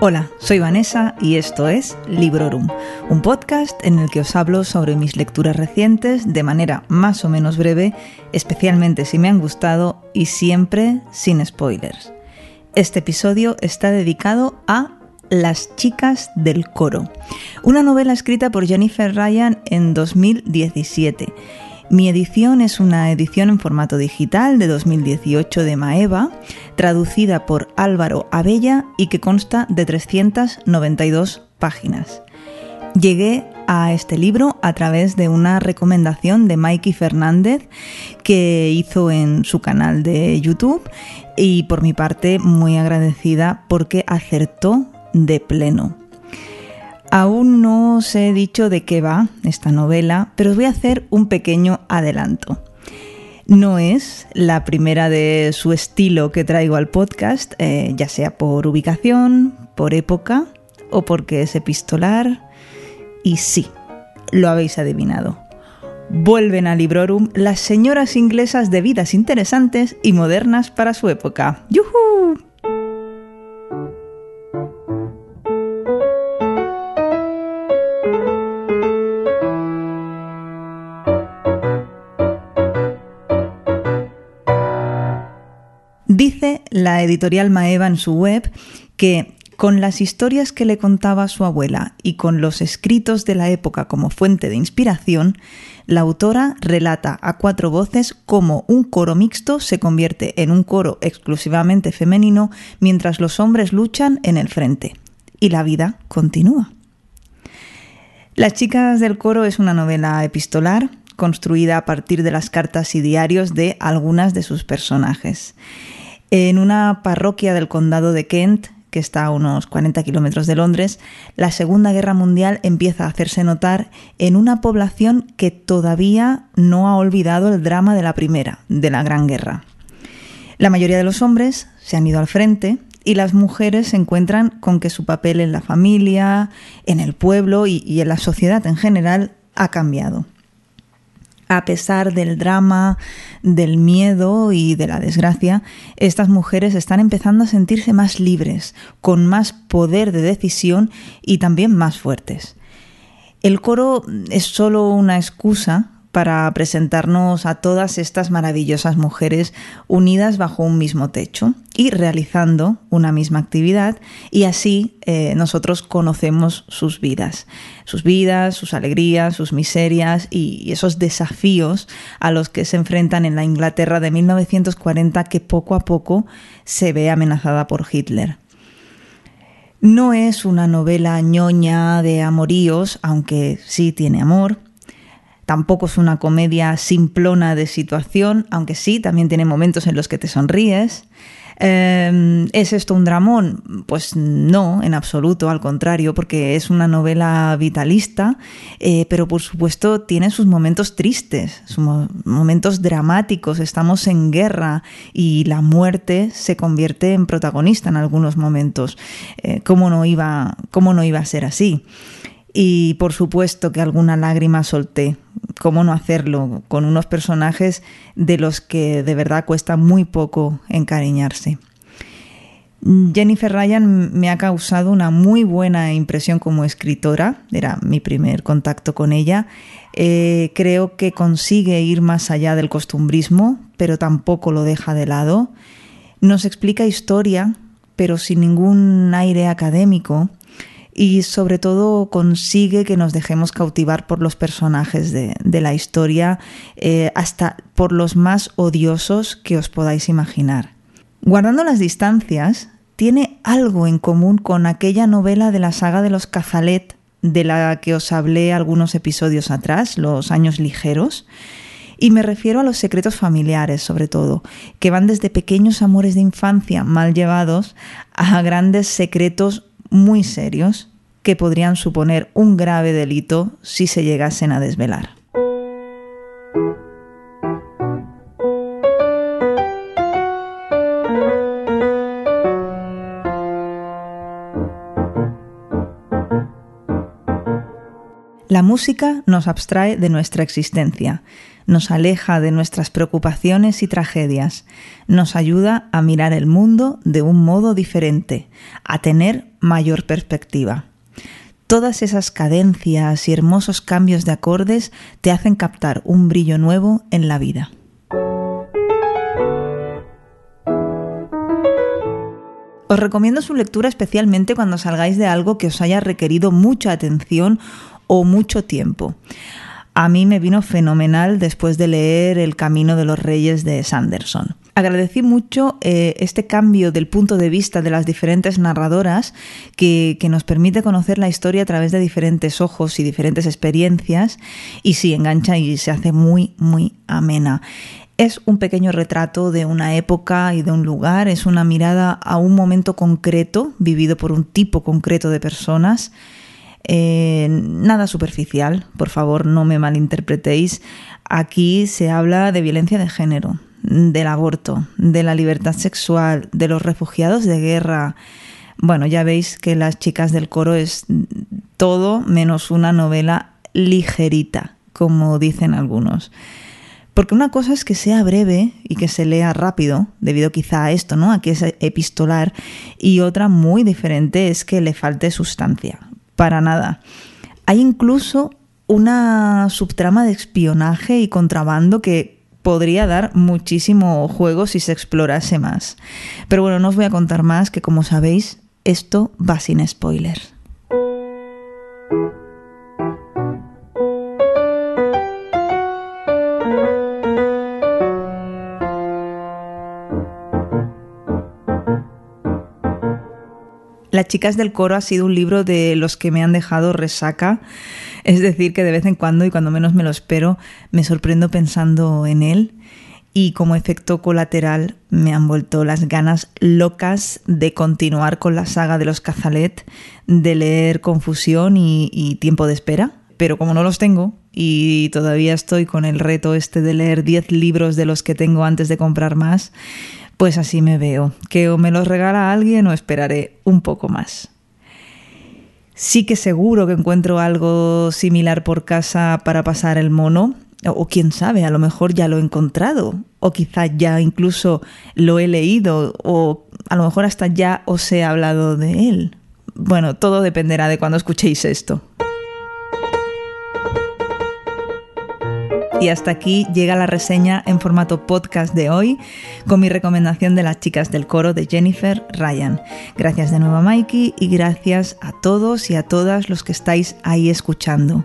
Hola, soy Vanessa y esto es Librorum, un podcast en el que os hablo sobre mis lecturas recientes de manera más o menos breve, especialmente si me han gustado y siempre sin spoilers. Este episodio está dedicado a Las chicas del coro, una novela escrita por Jennifer Ryan en 2017 mi edición es una edición en formato digital de 2018 de Maeva, traducida por Álvaro Abella y que consta de 392 páginas. Llegué a este libro a través de una recomendación de Mikey Fernández que hizo en su canal de YouTube y por mi parte muy agradecida porque acertó de pleno. Aún no os he dicho de qué va esta novela, pero os voy a hacer un pequeño adelanto. No es la primera de su estilo que traigo al podcast, eh, ya sea por ubicación, por época o porque es epistolar. Y sí, lo habéis adivinado. Vuelven a Librorum las señoras inglesas de vidas interesantes y modernas para su época. ¡Yuhu! La editorial Maeva en su web que con las historias que le contaba su abuela y con los escritos de la época como fuente de inspiración, la autora relata a cuatro voces cómo un coro mixto se convierte en un coro exclusivamente femenino mientras los hombres luchan en el frente. Y la vida continúa. Las chicas del coro es una novela epistolar construida a partir de las cartas y diarios de algunas de sus personajes. En una parroquia del condado de Kent, que está a unos 40 kilómetros de Londres, la Segunda Guerra Mundial empieza a hacerse notar en una población que todavía no ha olvidado el drama de la Primera, de la Gran Guerra. La mayoría de los hombres se han ido al frente y las mujeres se encuentran con que su papel en la familia, en el pueblo y, y en la sociedad en general ha cambiado a pesar del drama, del miedo y de la desgracia, estas mujeres están empezando a sentirse más libres, con más poder de decisión y también más fuertes. El coro es solo una excusa para presentarnos a todas estas maravillosas mujeres unidas bajo un mismo techo y realizando una misma actividad y así eh, nosotros conocemos sus vidas, sus vidas, sus alegrías, sus miserias y esos desafíos a los que se enfrentan en la Inglaterra de 1940 que poco a poco se ve amenazada por Hitler. No es una novela ñoña de amoríos, aunque sí tiene amor, Tampoco es una comedia simplona de situación, aunque sí, también tiene momentos en los que te sonríes. Em, ¿Es esto un dramón? Pues no, en absoluto, al contrario, porque es una novela vitalista, eh, pero por supuesto tiene sus momentos tristes, sus momentos dramáticos, estamos en guerra y la muerte se convierte en protagonista en algunos momentos. Eh, ¿cómo, no iba, ¿Cómo no iba a ser así? Y por supuesto que alguna lágrima solté. ¿Cómo no hacerlo con unos personajes de los que de verdad cuesta muy poco encariñarse? Jennifer Ryan me ha causado una muy buena impresión como escritora, era mi primer contacto con ella. Eh, creo que consigue ir más allá del costumbrismo, pero tampoco lo deja de lado. Nos explica historia, pero sin ningún aire académico y sobre todo consigue que nos dejemos cautivar por los personajes de, la historia, eh, hasta por los más odiosos que os podáis imaginar. Guardando las distancias, tiene algo en común con aquella novela de la saga de los Cazalet, de la que os hablé algunos episodios atrás, Los años ligeros, y me refiero a los secretos familiares, sobre todo, que van desde pequeños amores de infancia mal llevados a grandes secretos muy serios. que podrían suponer un grave delito si se llegasen a desvelar. La música nos abstrae de nuestra existencia, nos aleja de nuestras preocupaciones y tragedias, nos ayuda a mirar el mundo de un modo diferente, a tener mayor perspectiva. Todas esas cadencias y hermosos cambios de acordes te hacen captar un brillo nuevo en la vida. Os recomiendo su lectura especialmente cuando salgáis de algo que os haya requerido mucha atención o mucho tiempo. A mí me vino fenomenal después de leer El Camino de los Reyes de Sanderson. Agradecí mucho eh, este cambio del punto de vista de las diferentes narradoras que, que, nos permite conocer la historia a través de diferentes ojos y diferentes experiencias y sí, engancha y se hace muy, muy amena. Es un pequeño retrato de una época y de un lugar, es una mirada a un momento concreto vivido por un tipo concreto de personas eh, nada superficial, por favor, no me malinterpretéis. Aquí se habla de violencia de género, del aborto, de la libertad sexual, de los refugiados de guerra. Bueno, ya veis que Las chicas del coro es todo menos una novela ligerita, como dicen algunos. Porque una cosa es que sea breve y que se lea rápido, debido quizá a esto, ¿no? A que es epistolar, y otra muy diferente es que le falte sustancia para nada. Hay incluso una subtrama de espionaje y contrabando que podría dar muchísimo juego si se explorase más. Pero bueno, no os voy a contar más, que como sabéis, esto va sin spoilers. Las chicas del coro ha sido un libro de los que me han dejado resaca, es decir, que de vez en cuando y cuando menos me lo espero, me sorprendo pensando en él. Y como efecto colateral me han vuelto las ganas locas de continuar con la saga de los Cazalet, de leer Confusión y, Tiempo de Espera, pero como no los tengo y todavía estoy con el reto este de leer 10 libros de los que tengo antes de comprar más, pues así me veo, que o me los regala alguien o esperaré un poco más. Sí que seguro que encuentro algo similar por casa para pasar el mono, o quién sabe, a lo mejor ya lo he encontrado, o quizá ya incluso lo he leído, o a lo mejor hasta ya os he hablado de él. Bueno, todo dependerá de cuando escuchéis esto. Y hasta aquí llega la reseña en formato podcast de hoy con mi recomendación de las chicas del coro de Jennifer Ryan. Gracias de nuevo a Mikey y gracias a todos y a todas los que estáis ahí escuchando.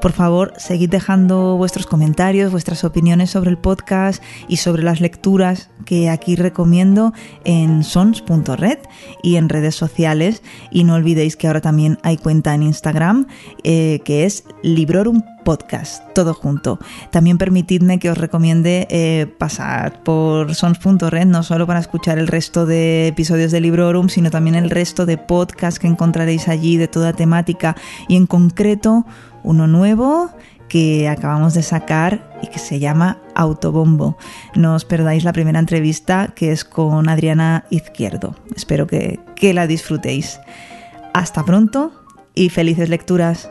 Por favor, seguid dejando vuestros comentarios, vuestras opiniones sobre el podcast y sobre las lecturas que aquí recomiendo en sons.red y en redes sociales. Y no olvidéis que ahora también hay cuenta en Instagram eh, que es Librorum podcast, todo junto. También permitidme que os recomiende eh, pasar por sons.red, no solo para escuchar el resto de episodios de Librorum, sino también el resto de podcasts que encontraréis allí de toda temática y en concreto uno nuevo que acabamos de sacar y que se llama Autobombo. No os perdáis la primera entrevista que es con Adriana Izquierdo. Espero que, que la disfrutéis. Hasta pronto y felices lecturas.